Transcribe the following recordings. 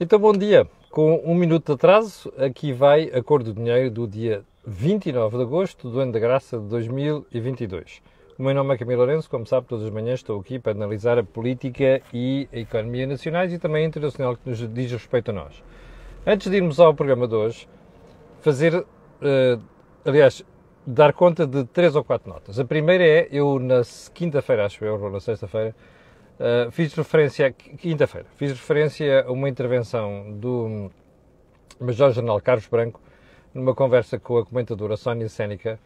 Então, bom dia. Com um minuto de atraso, aqui vai a cor do dinheiro do dia 29 de agosto do ano da graça de 2022. O meu nome é Camilo Lourenço, como sabe, todas as manhãs estou aqui para analisar a política e a economia nacionais e também internacional que nos diz respeito a nós. Antes de irmos ao programa de hoje, fazer, uh, aliás, dar conta de três ou quatro notas. A primeira é, eu na quinta-feira, acho eu, ou na sexta-feira, uh, fiz referência, quinta-feira, fiz referência a uma intervenção do Major-General Carlos Branco numa conversa com a comentadora Sónia Sénica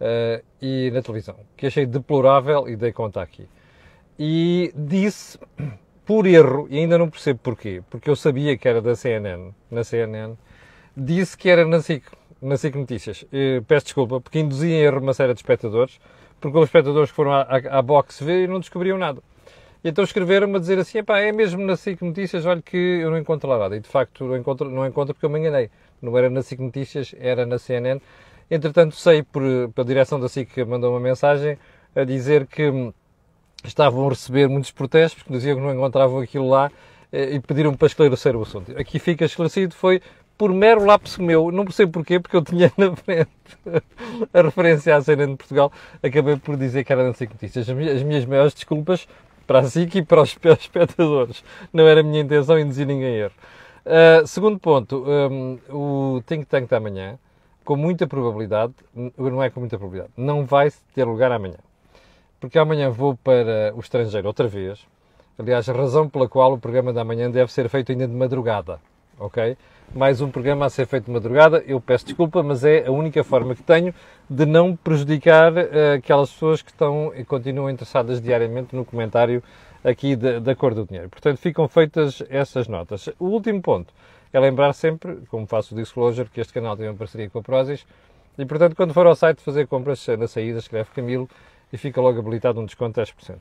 uh, e na televisão, que achei deplorável e dei conta aqui. E disse, por erro, e ainda não percebo porquê, porque eu sabia que era da CNN, na CNN, disse que era na SIC na SIC Notícias. peço desculpa, porque induzia em erro uma série de espectadores, porque os espectadores que foram à, à, à box ver e não descobriam nada. E então escreveram-me a dizer assim, é mesmo na SIC Notícias, olha que eu não encontro lá nada. E de facto não encontro, não encontro porque eu me enganei. Não era na SIC Notícias, era na CNN. Entretanto, sei por, pela direção da SIC que mandou uma mensagem a dizer que estavam a receber muitos protestos, porque diziam que não encontravam aquilo lá eh, e pediram para esclarecer o assunto. Aqui fica esclarecido, foi por mero lapso meu, não sei porquê, porque eu tinha na frente a referência à CNN de Portugal, acabei por dizer que era na Notícias. As minhas maiores desculpas para a SIC e para os espectadores. Não era a minha intenção induzir ninguém erro. Uh, segundo ponto, um, o Think Tank da manhã, com muita probabilidade, não é com muita probabilidade, não vai ter lugar amanhã. Porque amanhã vou para o estrangeiro outra vez. Aliás, a razão pela qual o programa da manhã deve ser feito ainda de madrugada ok? Mais um programa a ser feito de madrugada. Eu peço desculpa, mas é a única forma que tenho de não prejudicar uh, aquelas pessoas que estão e continuam interessadas diariamente no comentário aqui da, da cor do dinheiro. Portanto, ficam feitas essas notas. O último ponto é lembrar sempre, como faço o disclosure, que este canal tem uma parceria com a Prozis e, portanto, quando for ao site fazer compras na saída, escreve Camilo e fica logo habilitado um desconto de 10%.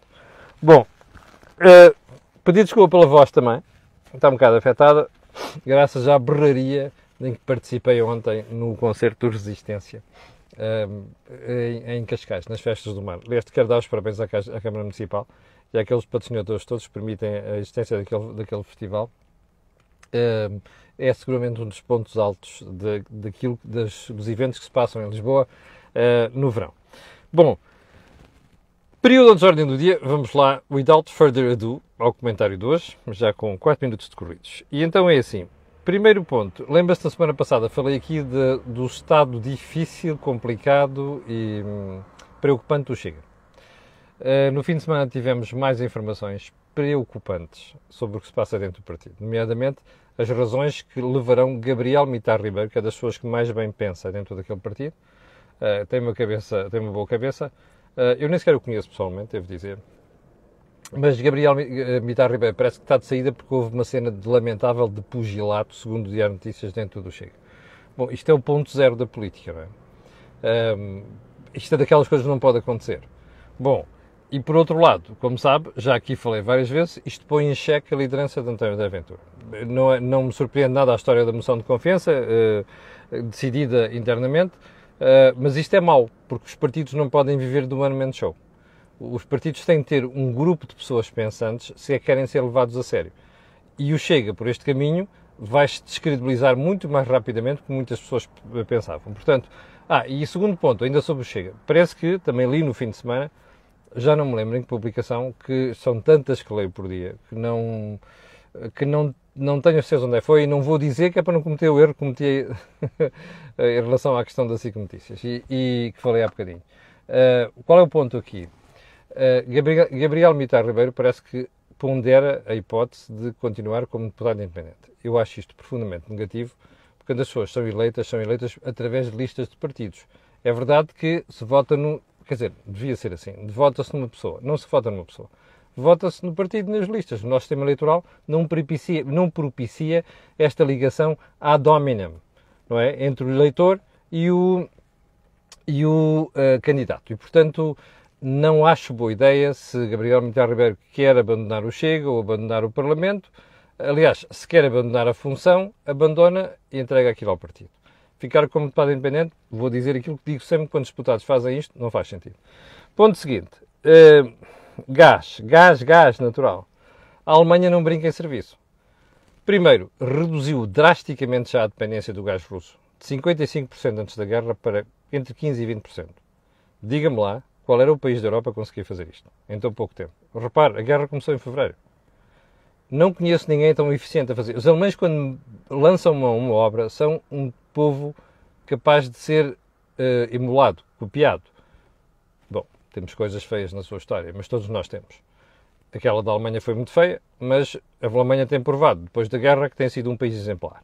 Bom, uh, pedi desculpa pela voz também, está um bocado afetada, graças à berraria em que participei ontem no concerto de Resistência um, em, em, Cascais, nas festas do mar. Aliás, quero dar os parabéns à, à Câmara Municipal e àqueles patrocinadores todos que permitem a existência daquele, daquele festival. Um, é seguramente um dos pontos altos de, daquilo, das, dos eventos que se passam em Lisboa uh, no verão. Bom, Período de ordem do dia, vamos lá, without further ado, ao comentário de hoje, já com 4 minutos decorridos. E então é assim, primeiro ponto, lembra-se da semana passada, falei aqui de, do estado difícil, complicado e hum, preocupante do Chega. Uh, no fim de semana tivemos mais informações preocupantes sobre o que se passa dentro do partido, nomeadamente as razões que levarão Gabriel Mitar Ribeiro, que é das pessoas que mais bem pensa dentro daquele partido, uh, tem uma cabeça, tem uma boa cabeça, Uh, eu nem sequer o conheço pessoalmente, devo dizer. Mas Gabriel eh, Mitar Ribeiro parece que está de saída porque houve uma cena de lamentável de pugilato, segundo o Diário Notícias, dentro do Chega. Bom, isto é o ponto zero da política, não é? Um, isto é daquelas coisas que não pode acontecer. Bom, e por outro lado, como sabe, já aqui falei várias vezes, isto põe em xeque a liderança de António da Aventura. Não, é, não me surpreende nada a história da moção de confiança, uh, decidida internamente, Uh, mas isto é mau, porque os partidos não podem viver do one man show. Os partidos têm de ter um grupo de pessoas pensantes se é que querem ser levados a sério. E o Chega, por este caminho, vai-se descredibilizar muito mais rapidamente do que muitas pessoas pensavam. Portanto, ah, e segundo ponto, ainda sobre o Chega, parece que, também li no fim de semana, já não me lembro em que publicação, que são tantas que leio por dia, que não, que não não tenho certeza onde é foi e não vou dizer que é para não cometer o erro que cometi em relação à questão das SIC Notícias e, e, que falei há bocadinho. Uh, qual é o ponto aqui? Uh, Gabriel, Gabriel Mitar Ribeiro parece que pondera a hipótese de continuar como deputado independente. Eu acho isto profundamente negativo, porque as pessoas são eleitas, são eleitas através de listas de partidos. É verdade que se vota no. Quer dizer, devia ser assim. Vota-se numa pessoa, não se vota numa pessoa vota-se no partido nas listas. O nosso sistema eleitoral não propicia, não propicia esta ligação ad hominem, não é? Entre o eleitor e o, e o uh, candidato. E, portanto, não acho boa ideia se Gabriel Militar Ribeiro quer abandonar o Chega ou abandonar o Parlamento. Aliás, se quer abandonar a função, abandona e entrega aquilo ao partido. Ficar como deputado independente, vou dizer aquilo que digo sempre quando os deputados fazem isto, não faz sentido. Ponto seguinte. Uh, Gás, gás, gás natural. A Alemanha não brinca em serviço. Primeiro, reduziu drasticamente já a dependência do gás russo, de 55% antes da guerra para entre 15% e 20%. Diga-me lá qual era o país da Europa que conseguia fazer isto em tão pouco tempo. Repare, a guerra começou em fevereiro. Não conheço ninguém tão eficiente a fazer. Os alemães, quando lançam uma, uma obra, são um povo capaz de ser uh, emulado, copiado. Bom, temos coisas feias na sua história, mas todos nós temos. Aquela da Alemanha foi muito feia, mas a Alemanha tem provado, depois da guerra, que tem sido um país exemplar.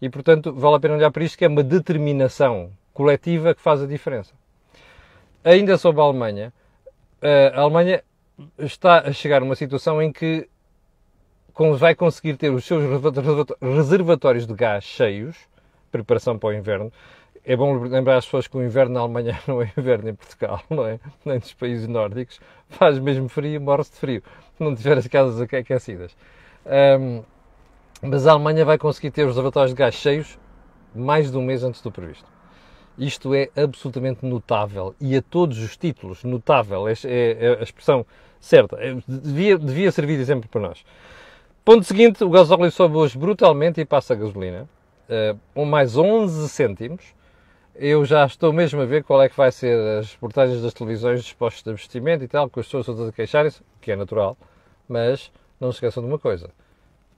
E, portanto, vale a pena olhar para isto, que é uma determinação coletiva que faz a diferença. Ainda sobre a Alemanha, a Alemanha está a chegar a uma situação em que vai conseguir ter os seus reservatórios de gás cheios, preparação para o inverno. É bom lembrar as pessoas que o inverno na Alemanha não é inverno em Portugal, não é? Nem nos países nórdicos. Faz mesmo frio, morre-se de frio, não tiver as casas aquecidas. Um, mas a Alemanha vai conseguir ter os reservatórios de gás cheios mais de um mês antes do previsto. Isto é absolutamente notável e a todos os títulos, notável, é, é, é a expressão certa. É, devia, devia servir de exemplo para nós. Ponto seguinte, o gasóleo sobe hoje brutalmente e passa a gasolina, uh, mais 11 cêntimos. Eu já estou mesmo a ver qual é que vai ser as reportagens das televisões dos postos de investimento e tal, com as pessoas todas a queixarem-se, que é natural, mas não se esqueçam de uma coisa.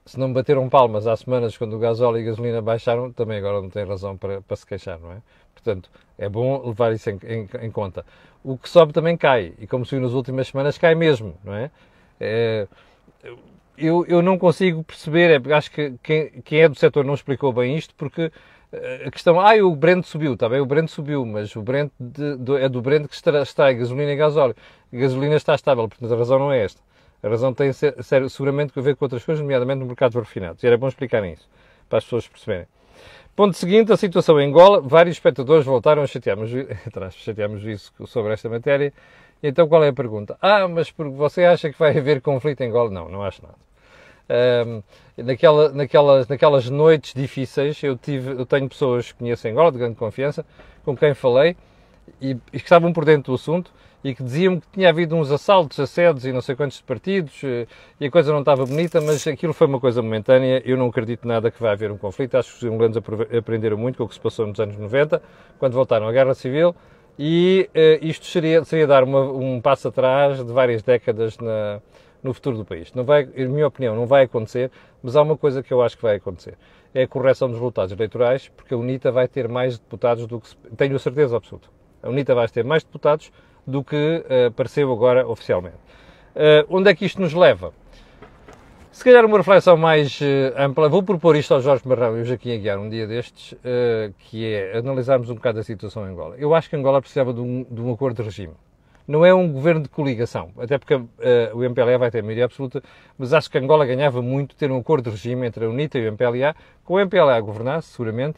Se não bateram palmas há semanas quando o gasóleo e a gasolina baixaram, também agora não têm razão para, para se queixar, não é? Portanto, é bom levar isso em, em, em, conta. O que sobe também cai, e como subiu nas últimas semanas, cai mesmo, não é? é eu, eu não consigo perceber, é, acho que quem, quem é do setor não explicou bem isto, porque eh, a questão, ah, o Brent subiu, está bem, o Brent subiu, mas o Brent de, é do Brent que está, a gasolina e gasóleo. A gasolina está estável, portanto a razão não é esta. A razão tem sério, seguramente a ver com outras coisas, nomeadamente no mercado de refinados. E era bom explicarem isso, para as pessoas perceberem. Ponto seguinte, a situação em Angola. Vários espectadores voltaram a chatear-nos chatear isso sobre esta matéria então qual é a pergunta? Ah, mas porque você acha que vai haver conflito em Angola? Não, não acho nada. Um, naquela, naquelas, naquelas noites difíceis, eu, tive, eu tenho pessoas que conhecem Angola, de grande confiança, com quem falei e, e que estavam por dentro do assunto e que diziam que tinha havido uns assaltos, assédios e não sei quantos partidos eh, e a coisa não estava bonita, mas aquilo foi uma coisa momentânea. Eu não acredito nada que vai haver um conflito. Acho que os angolanos aprenderam muito com o que se passou nos anos 90, quando voltaram à Guerra Civil e uh, isto seria, seria dar uma, um passo atrás de várias décadas na, no futuro do país. Não vai, em minha opinião, não vai acontecer, mas há uma coisa que eu acho que vai acontecer. É a correção dos resultados eleitorais, porque a UNITA vai ter mais deputados do que... Tenho a certeza absoluta. A UNITA vai ter mais deputados do que uh, apareceu agora oficialmente. Uh, onde é que isto nos leva? Se calhar uma reflexão mais uh, ampla, vou propor isto ao Jorge Marrão e ao Joaquim Aguiar um dia destes, uh, que é analisarmos um bocado a situação em Angola. Eu acho que Angola precisava de um, de um acordo de regime. Não é um governo de coligação, até porque uh, o MPLA vai ter maioria absoluta, mas acho que Angola ganhava muito ter um acordo de regime entre a UNITA e o MPLA, com o MPLA a governar, seguramente,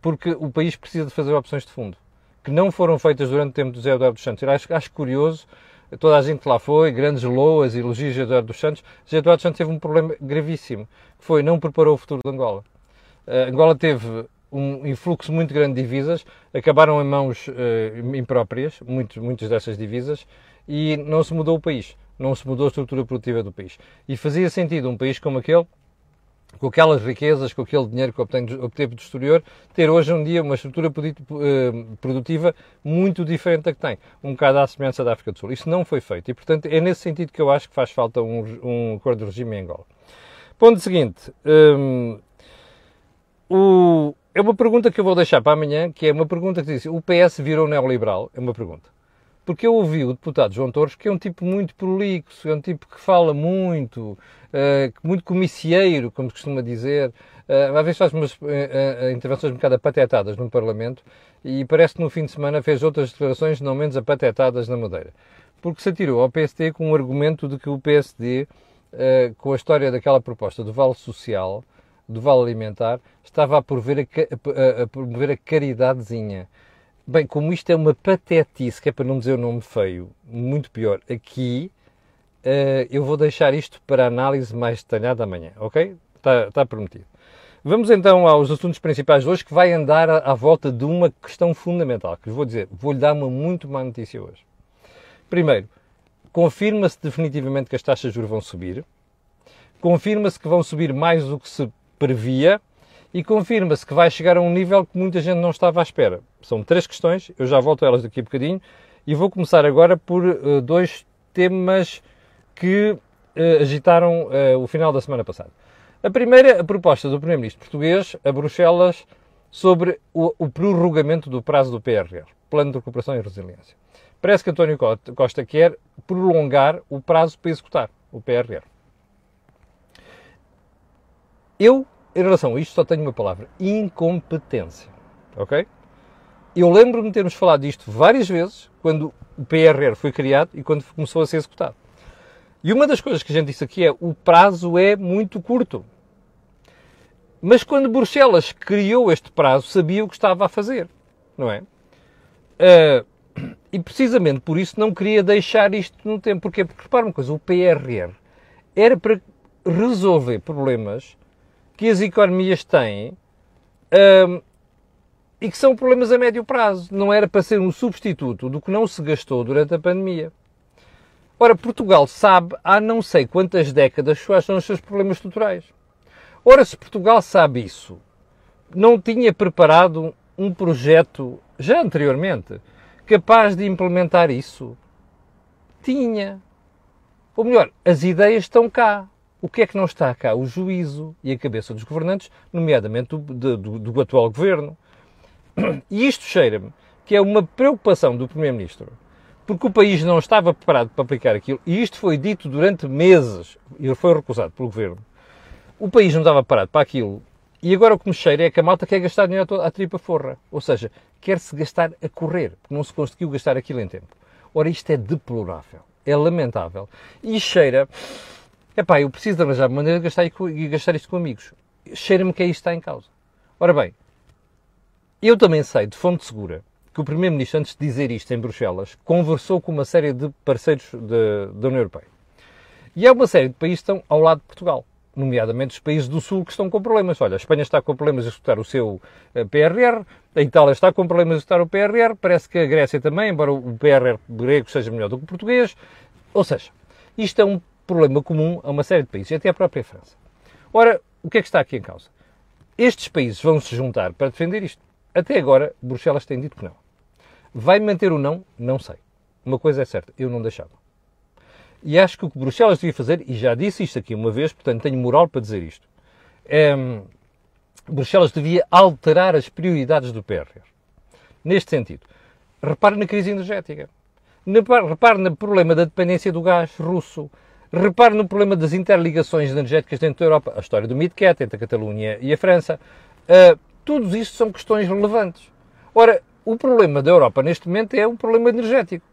porque o país precisa de fazer opções de fundo, que não foram feitas durante o tempo do Zé Eduardo dos Santos. Eu acho, acho curioso toda a gente lá foi, grandes loas elogios de Eduardo dos Santos. José Eduardo dos Santos teve um problema gravíssimo, que foi não preparou o futuro de Angola. Uh, Angola teve um influxo muito grande de divisas, acabaram em mãos uh, impróprias, muitos, muitas dessas divisas, e não se mudou o país, não se mudou a estrutura produtiva do país. E fazia sentido um país como aquele com aquelas riquezas, com aquele dinheiro que obteve, do exterior, ter hoje um dia uma estrutura eh, produtiva muito diferente da que tem, um bocado à semelhança da África do Sul. Isso não foi feito e, portanto, é nesse sentido que eu acho que faz falta um, um acordo de regime em Angola. Ponto seguinte, um, o, é uma pergunta que eu vou deixar para amanhã, que é uma pergunta que diz, o PS virou neoliberal? É uma pergunta. Porque eu ouvi o deputado João Torres, que é um tipo muito prolixo, é um tipo que fala muito, uh, muito comicieiro, como se costuma dizer. Uh, às vezes faz umas uh, intervenções um bocado apatetadas no Parlamento e parece que no fim de semana fez outras declarações não menos apatetadas na Madeira. Porque se atirou ao PSD com o argumento de que o PSD, com a história daquela proposta do Vale Social, do Vale Alimentar, estava a promover a, a, a, promover a caridadezinha. Bem, como isto é uma patetice, que é para não dizer o um nome feio, muito pior, aqui uh, eu vou deixar isto para análise mais detalhada amanhã, ok? Está, está prometido. Vamos então aos assuntos principais de hoje, que vai andar à, à volta de uma questão fundamental, que vou dizer, vou-lhe dar uma muito má notícia hoje. Primeiro, confirma-se definitivamente que as taxas de juros vão subir. confirma-se que vão subir mais do que se previa e confirma-se que vai chegar a um nível que muita gente não estava à espera. São três questões, eu já volto a elas daqui a bocadinho, e vou começar agora por uh, dois temas que uh, agitaram uh, o final da semana passada. A primeira, a proposta do Primeiro-Ministro português a Bruxelas sobre o, o prorrogamento do prazo do PRR, Plano de Recuperação e Resiliência. Parece que António Costa quer prolongar o prazo para executar o PRR. Eu, em relação a isto, só tenho uma palavra: incompetência. Ok? Eu lembro-me de termos falado disto várias vezes, quando o PRR foi criado e quando começou a ser executado. E uma das coisas que a gente disse aqui é o prazo é muito curto. Mas quando Bruxelas criou este prazo, sabia o que estava a fazer, não é? Uh, e precisamente por isso não queria deixar isto no tempo. Porquê? Porque repara uma coisa, o PRR era para resolver problemas que as economias têm uh, e que são problemas a médio prazo. Não era para ser um substituto do que não se gastou durante a pandemia. Ora, Portugal sabe há não sei quantas décadas quais são os seus problemas estruturais. Ora, se Portugal sabe isso, não tinha preparado um projeto, já anteriormente, capaz de implementar isso? Tinha. Ou melhor, as ideias estão cá. O que é que não está cá? O juízo e a cabeça dos governantes, nomeadamente do, do, do atual governo. E isto cheira-me que é uma preocupação do Primeiro-Ministro porque o país não estava preparado para aplicar aquilo, e isto foi dito durante meses, e foi recusado pelo governo. O país não estava preparado para aquilo, e agora o que me cheira é que a malta quer gastar dinheiro à tripa forra. Ou seja, quer-se gastar a correr, porque não se conseguiu gastar aquilo em tempo. Ora, isto é deplorável, é lamentável. E cheira, epá, eu preciso de arranjar maneira de gastar, gastar isto com amigos. Cheira-me que é isto está em causa. Ora bem, eu também sei, de fonte segura, que o Primeiro-Ministro, antes de dizer isto em Bruxelas, conversou com uma série de parceiros da União Europeia. E há uma série de países que estão ao lado de Portugal, nomeadamente os países do Sul que estão com problemas. Olha, a Espanha está com problemas de executar o seu eh, PRR, a Itália está com problemas de executar o PRR, parece que a Grécia também, embora o PRR grego seja melhor do que o português. Ou seja, isto é um problema comum a uma série de países, até a própria França. Ora, o que é que está aqui em causa? Estes países vão se juntar para defender isto. Até agora, Bruxelas tem dito que não. Vai manter o não? Não sei. Uma coisa é certa, eu não deixava. E acho que o que Bruxelas devia fazer, e já disse isto aqui uma vez, portanto tenho moral para dizer isto, é, Bruxelas devia alterar as prioridades do PRR. Neste sentido, repare na crise energética. Repare no problema da dependência do gás russo. Repare no problema das interligações energéticas dentro da Europa. A história do MidCat entre a Catalunha e a França. Uh, tudo isto são questões relevantes. Ora, o problema da Europa neste momento é um problema energético.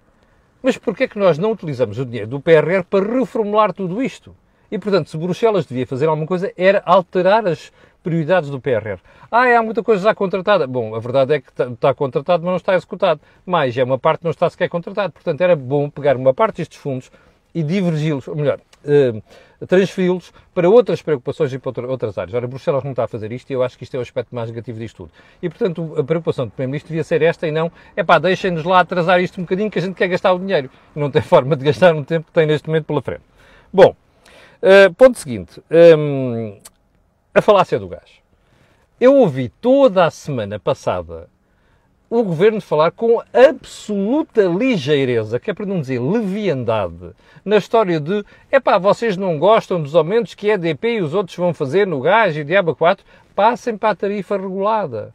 Mas porquê é que nós não utilizamos o dinheiro do PRR para reformular tudo isto? E, portanto, se Bruxelas devia fazer alguma coisa, era alterar as prioridades do PRR. Ah, há muita coisa já contratada. Bom, a verdade é que está contratado, mas não está executado. Mais, é uma parte que não está sequer contratada. Portanto, era bom pegar uma parte destes fundos e divergi-los, ou melhor, uh, transferi-los para outras preocupações e para outras áreas. Ora, Bruxelas não está a fazer isto e eu acho que isto é o aspecto mais negativo disto tudo. E, portanto, a preocupação do Primeiro-Ministro devia ser esta e não, é pá, deixem-nos lá atrasar isto um bocadinho que a gente quer gastar o dinheiro. Não tem forma de gastar no tempo que tem neste momento pela frente. Bom, uh, ponto seguinte. Um, a falácia do gás. Eu ouvi toda a semana passada o governo falar com absoluta ligeireza, que é para não dizer leviandade, na história de é pá, vocês não gostam dos aumentos que a EDP e os outros vão fazer no gás e diabo 4, passem para a tarifa regulada.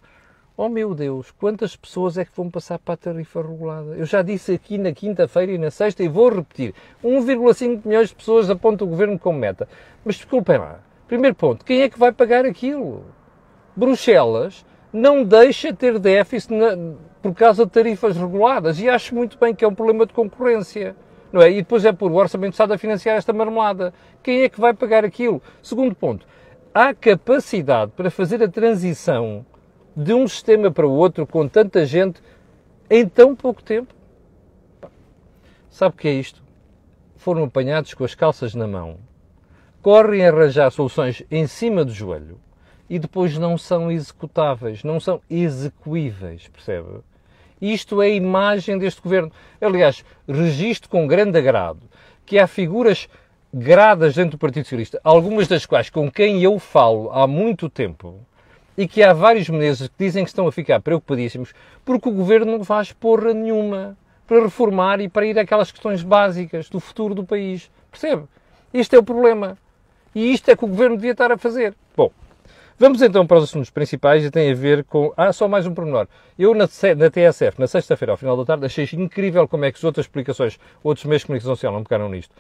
Oh meu Deus, quantas pessoas é que vão passar para a tarifa regulada? Eu já disse aqui na quinta-feira e na sexta e vou repetir: 1,5 milhões de pessoas aponta o governo como meta. Mas desculpem lá, primeiro ponto, quem é que vai pagar aquilo? Bruxelas não deixa ter déficit na, por causa de tarifas reguladas. E acho muito bem que é um problema de concorrência. Não é? E depois é por o Orçamento de Estado a financiar esta marmelada. Quem é que vai pagar aquilo? Segundo ponto, há capacidade para fazer a transição de um sistema para o outro com tanta gente em tão pouco tempo? Sabe o que é isto? Foram apanhados com as calças na mão, correm a arranjar soluções em cima do joelho e depois não são executáveis, não são execuíveis, percebe? Isto é a imagem deste governo. Aliás, registro com grande agrado que há figuras gradas dentro do Partido Socialista, algumas das quais com quem eu falo há muito tempo, e que há vários meses que dizem que estão a ficar preocupadíssimos porque o governo não faz porra nenhuma para reformar e para ir àquelas questões básicas do futuro do país. Percebe? Este é o problema. E isto é que o governo devia estar a fazer. Bom, vamos então para os assuntos principais e tem a ver com. Ah, só mais um pormenor. Eu na, na TSF, na sexta-feira, ao final da tarde, achei incrível como é que as outras explicações, outros meios de comunicação social não pegaram nisto.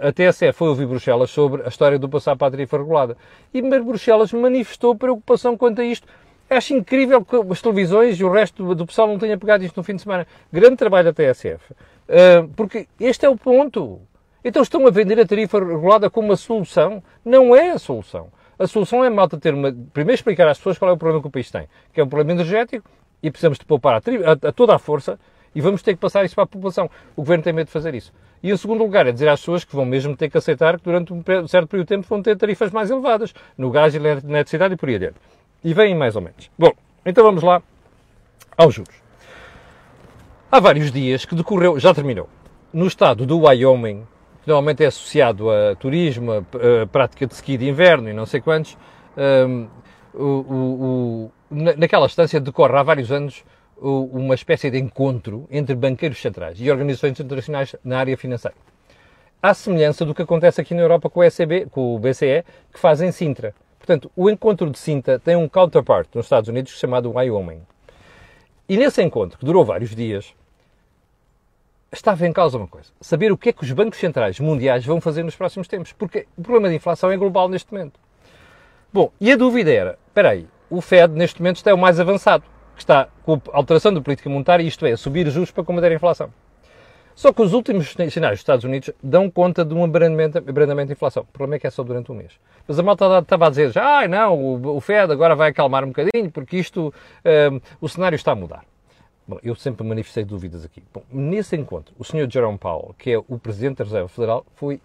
A TSF foi ouvir Bruxelas sobre a história do passar para a tarifa regulada. E Bruxelas manifestou preocupação quanto a isto. Acho incrível que as televisões e o resto do pessoal não tenha pegado isto no fim de semana. Grande trabalho da TSF. Uh, porque este é o ponto. Então estão a vender a tarifa regulada como uma solução? Não é a solução. A solução é malta ter uma. Primeiro explicar às pessoas qual é o problema que o país tem, que é um problema energético e precisamos de poupar a, a, a toda a força e vamos ter que passar isso para a população. O governo tem medo de fazer isso. E em segundo lugar, é dizer às pessoas que vão mesmo ter que aceitar que durante um certo período de tempo vão ter tarifas mais elevadas no gás e na eletricidade e por aí adiante. E vêm mais ou menos. Bom, então vamos lá aos juros. Há vários dias que decorreu, já terminou, no estado do Wyoming, normalmente é associado a turismo, a, a prática de ski de inverno e não sei quantos, um, o, o, o, naquela estância decorre há vários anos uma espécie de encontro entre banqueiros centrais e organizações internacionais na área financeira. À semelhança do que acontece aqui na Europa com o, ECB, com o BCE, que faz em Sintra. Portanto, o encontro de Sintra tem um counterpart nos Estados Unidos chamado Wyoming. E nesse encontro, que durou vários dias, estava em causa uma coisa: saber o que é que os bancos centrais mundiais vão fazer nos próximos tempos. Porque o problema da inflação é global neste momento. Bom, e a dúvida era: espera aí, o Fed neste momento está o mais avançado, que está com a alteração da política monetária, isto é, subir os juros para combater a inflação. Só que os últimos sinais dos Estados Unidos dão conta de um abrandamento, abrandamento da inflação. O problema é que é só durante um mês. Mas a malta estava a dizer ah, não, o, Fed agora vai acalmar um bocadinho porque isto, um, o cenário está a mudar. Bom, eu sempre manifestei dúvidas aqui. Bom, nesse encontro, o Sr. Jerome Powell, que é o Presidente da Reserva Federal, foi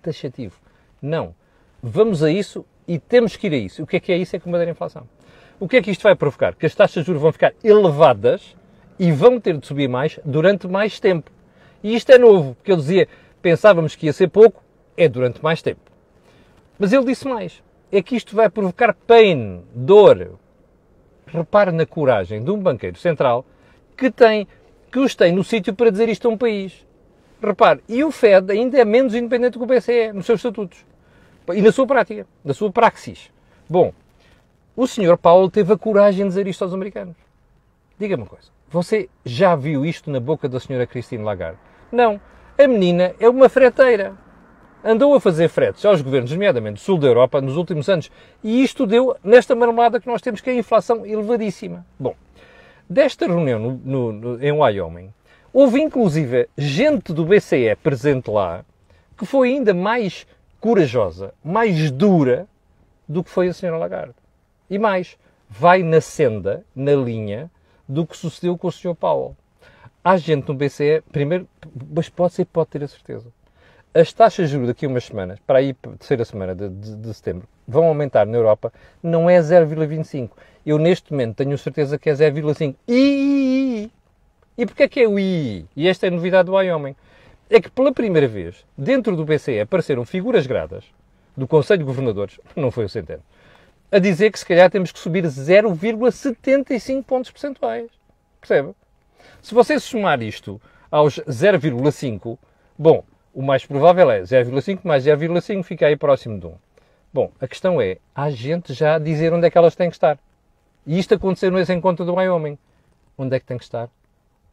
taxativo. Não. Vamos a isso e temos que ir a isso. O que é que é isso? É combater a inflação. O que é que isto vai provocar? Que as taxas de juros vão ficar elevadas e vão ter de subir mais durante mais tempo. E isto é novo, porque ele dizia, pensávamos que ia ser pouco, é durante mais tempo. Mas ele disse mais, é que isto vai provocar pain, dor. Repare na coragem de um banqueiro central que tem, que os tem no sítio para dizer isto a um país. Repare, e o Fed ainda é menos independente que o BCE nos seus estatutos. E na sua prática, na sua praxis. Bom, o senhor Paulo teve a coragem de dizer isto aos americanos. Diga-me uma coisa, você já viu isto na boca da senhora Christine Lagarde? Não. A menina é uma freteira. Andou a fazer fretes aos governos, nomeadamente do sul da Europa, nos últimos anos. E isto deu nesta marmelada que nós temos, que é a inflação elevadíssima. Bom, desta reunião no, no, no, em Wyoming, houve inclusive gente do BCE presente lá que foi ainda mais corajosa, mais dura do que foi a senhora Lagarde. E mais, vai na senda, na linha, do que sucedeu com o Sr. Powell. Há gente no BCE, primeiro, mas pode ser, pode ter a certeza. As taxas de juros daqui a umas semanas, para aí terceira semana de, de, de setembro, vão aumentar na Europa, não é 0,25. Eu neste momento tenho certeza que é 0,5. E, e porquê é que é o I? E esta é a novidade do Wyoming. É que pela primeira vez, dentro do BCE, apareceram figuras gradas do Conselho de Governadores, não foi o Centeno, a dizer que se calhar temos que subir 0,75 pontos percentuais. Percebe? Se você somar isto aos 0,5, bom, o mais provável é 0,5 mais 0,5 fica aí próximo de 1. Bom, a questão é, há gente já a dizer onde é que elas têm que estar. E isto aconteceu nesse encontro do Wyoming. Onde é que tem que estar?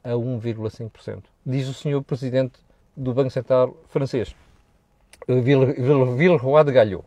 A 1,5%. Diz o senhor presidente do Banco Central francês, Villeroy de Galhot.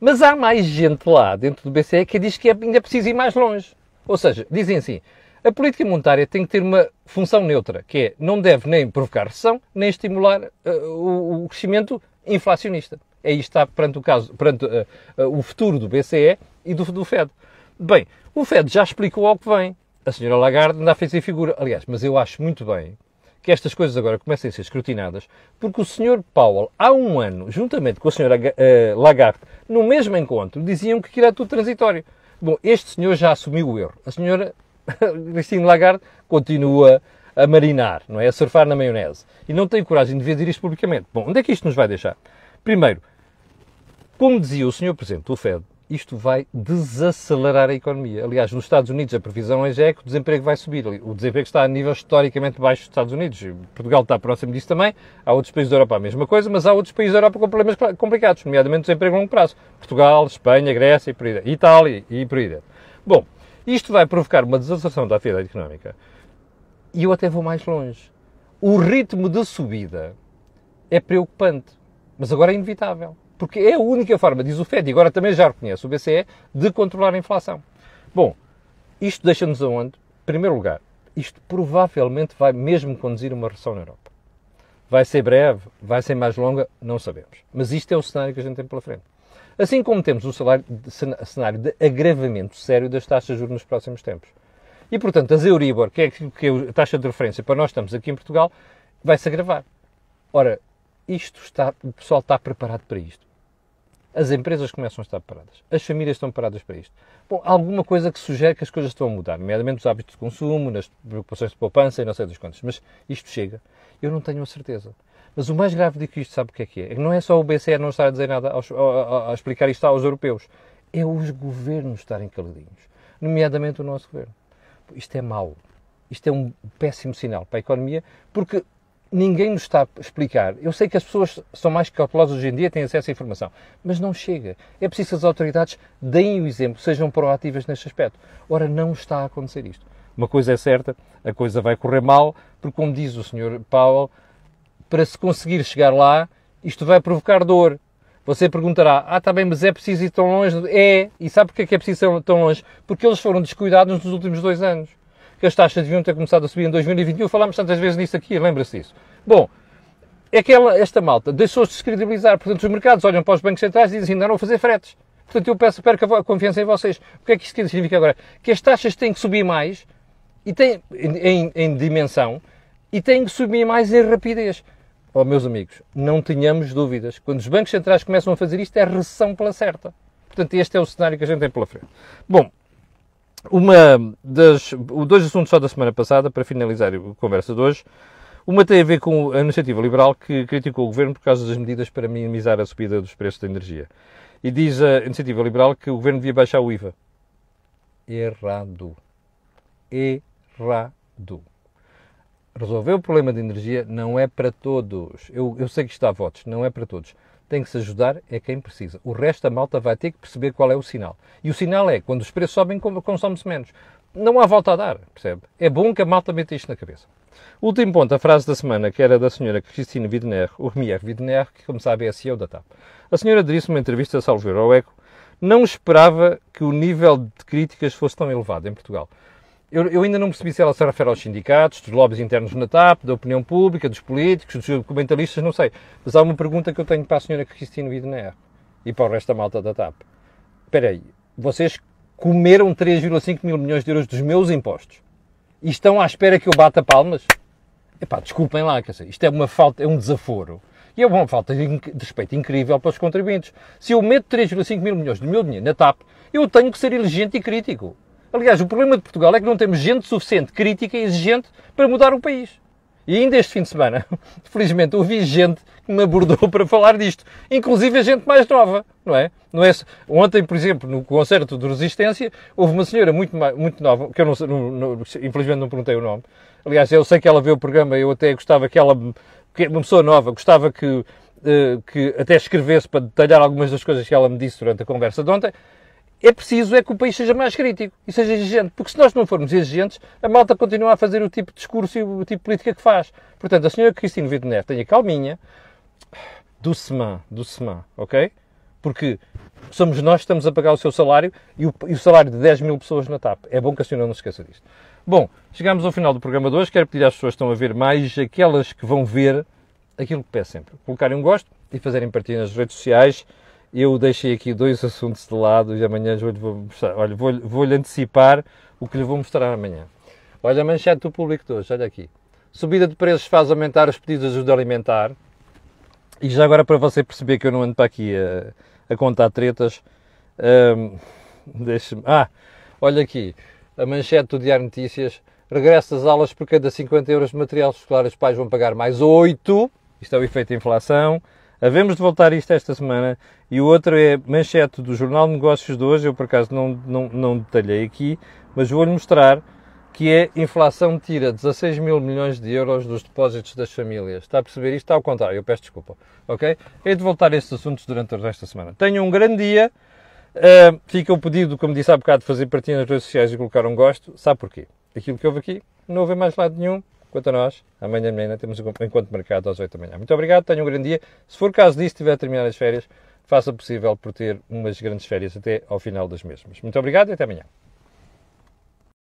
Mas há mais gente lá dentro do BCE que diz que é ainda precisa ir mais longe. Ou seja, dizem assim, a política monetária tem que ter uma função neutra, que é não deve nem provocar recessão, nem estimular uh, o, o, crescimento inflacionista. É isto está perante o caso, perante uh, uh, o futuro do BCE e do, do Fed. Bem, o Fed já explicou ao que vem. A senhora Lagarde ainda fez a figura. Aliás, mas eu acho muito bem que estas coisas agora comecem a ser escrutinadas, porque o Sr. Powell, há um ano, juntamente com a senhora Lagarde, no mesmo encontro, diziam que era tudo transitório. Bom, este senhor já assumiu o erro. A senhora Christine Lagarde continua a marinar, não é? A surfar na maionese. E não tem coragem de dizer isto publicamente. Bom, onde é que isto nos vai deixar? Primeiro, como dizia o Sr. Presidente do FED, isto vai desacelerar a economia. Aliás, nos Estados Unidos a previsão é que o desemprego vai subir. O desemprego está a nível historicamente baixo dos Estados Unidos. Portugal está próximo disso também. Há outros países da Europa a mesma coisa, mas há outros países da Europa com problemas complicados, nomeadamente o desemprego a longo prazo. Portugal, Espanha, Grécia e por aí Itália e por aí Bom, isto vai provocar uma desaceleração da atividade económica. E eu até vou mais longe. O ritmo de subida é preocupante, mas agora é inevitável. Porque é a única forma, diz o FED, e agora também já reconhece o BCE, de controlar a inflação. Bom, isto deixa-nos aonde? Em primeiro lugar, isto provavelmente vai mesmo conduzir a uma recessão na Europa. Vai ser breve, vai ser mais longa, não sabemos. Mas isto é o cenário que a gente tem pela frente. Assim como temos o cenário de agravamento sério das taxas de juros nos próximos tempos. E, portanto, as Euribor, que é, que é a taxa de referência para nós estamos aqui em Portugal, vai se agravar. Ora, isto está, o pessoal está preparado para isto. As empresas começam a estar preparadas. As famílias estão preparadas para isto. Bom, alguma coisa que sugere que as coisas estão a mudar, nomeadamente os hábitos de consumo, nas preocupações de poupança e não sei das quantas. Mas isto chega. Eu não tenho a certeza. Mas o mais grave de que isto sabe o que é que é? É não é só o BCE não estar a dizer nada, aos, a, a, a, explicar isto aos europeus. É os governos estarem caladinhos. Nomeadamente o nosso governo. Isto é mau. Isto é um péssimo sinal para a economia, porque ninguém nos está a explicar. Eu sei que as pessoas são mais cautelosas hoje em dia, têm acesso à informação, mas não chega. É preciso que as autoridades deem o exemplo, sejam proativas neste aspecto. Ora, não está a acontecer isto. Uma coisa é certa, a coisa vai correr mal, porque, como diz o Sr. Powell, para se conseguir chegar lá, isto vai provocar dor. Você perguntará, ah, está bem, mas é preciso ir tão longe? É, e sabe porquê é que é preciso ir tão longe? Porque eles foram descuidados nos últimos dois anos que as taxas deviam ter começado a subir em 2021. Falámos tantas vezes nisso aqui, lembra-se disso. Bom, é que ela, esta malta deixou-se descredibilizar. Portanto, os mercados olham para os bancos centrais e dizem, não vão fazer fretes. Portanto, eu peço, perco a confiança em vocês. O que é que isto significa agora? Que as taxas têm que subir mais, e têm, em, em dimensão, e têm que subir mais em rapidez. Oh, meus amigos, não tenhamos dúvidas. Quando os bancos centrais começam a fazer isto, é recessão pela certa. Portanto, este é o cenário que a gente tem pela frente. Bom, uma das, dois assuntos só da semana passada, para finalizar a conversa de hoje. Uma tem a ver com a iniciativa liberal que criticou o governo por causa das medidas para minimizar a subida dos preços da energia. E diz a iniciativa liberal que o governo devia baixar o IVA. Errado. Errado. Resolver o problema de energia não é para todos. Eu, eu sei que está a votos, não é para todos tem que se ajudar é quem precisa. O resto da malta vai ter que perceber qual é o sinal. E o sinal é, quando os preços sobem, consome-se menos. Não há volta a dar, percebe? É bom que a malta meta isto na cabeça. Último ponto, a frase da semana, que era da senhora Cristina Widener, o Remier Widener, que, como sabe, é a CEO da TAP. A senhora disse numa entrevista a Salveiro ao Eco, não esperava que o nível de críticas fosse tão elevado em Portugal. Eu, eu, ainda não percebi se ela se refere aos sindicatos, dos lobbies internos na TAP, da opinião pública, dos políticos, dos documentalistas, não sei. Mas há uma pergunta que eu tenho para a senhora Cristina Widener e para o resto da malta da TAP. Espera aí, vocês comeram 3,5 mil milhões de euros dos meus impostos e estão à espera que eu bata palmas? Epá, desculpem lá, quer dizer, isto é uma falta, é um desaforo. E é uma falta de respeito incrível para os contribuintes. Se eu meto 3,5 mil milhões do meu dinheiro na TAP, eu tenho que ser exigente e crítico. Aliás, o problema de Portugal é que não temos gente suficiente crítica e exigente para mudar o país. E ainda este fim de semana, felizmente, ouvi gente que me abordou para falar disto. Inclusive a gente mais nova, não é? Não é Ontem, por exemplo, no concerto de Resistência, houve uma senhora muito, muito nova, que eu não, não, infelizmente não perguntei o nome. Aliás, eu sei que ela vê o programa, eu até gostava que ela, que uma pessoa nova, gostava que, eh, que até escrevesse para detalhar algumas das coisas que ela me disse durante a conversa de ontem é preciso é que o país seja mais crítico e seja exigente, porque se nós não formos exigentes, a malta continua a fazer o tipo de discurso e o tipo de política que faz. Portanto, a senhora Cristina Wittner tenha calminha, do semã, do semã, ok? Porque somos nós que estamos a pagar o seu salário e o, e o, salário de 10 mil pessoas na TAP. É bom que a senhora não se esqueça disto. Bom, chegamos ao final do programa de hoje. Quero pedir às pessoas que estão a ver mais, aquelas que vão ver, aquilo que peço sempre. Colocarem um gosto e fazerem partilha nas redes sociais eu deixei aqui dois assuntos de lado e amanhã vou-lhe vou mostrar. Olha, vou-lhe vou antecipar o que lhe vou mostrar amanhã. Olha a manchete do público de hoje, olha aqui. Subida de preços faz aumentar os pedidos de ajuda alimentar. E já agora para você perceber que eu não ando para aqui a, a contar tretas, hum, deixe-me. Ah, olha aqui, a manchete do Diário Notícias. Regresso às aulas por cada 50 euros de material escolar, os pais vão pagar mais 8. Isto é o efeito inflação. Havemos de voltar a isto esta semana e o outro é manchete do Jornal de Negócios de hoje. Eu, por acaso, não, não, não detalhei aqui, mas vou-lhe mostrar que é inflação tira 16 mil milhões de euros dos depósitos das famílias. Está a perceber isto? Está ao contrário, eu peço desculpa. Ok? Hei de voltar a estes assuntos durante o resto da semana. Tenham um grande dia. Uh, fica o pedido, como disse há bocado, de fazer partilha nas redes sociais e colocar um gosto. Sabe porquê? Aquilo que houve aqui não houve mais lado nenhum. Quanto a nós, amanhã de manhã temos um encontro marcado às 8 da manhã. Muito obrigado, tenham um grande dia. Se for caso disso, tiver terminado as férias, faça possível por ter umas grandes férias até ao final das mesmas. Muito obrigado e até amanhã.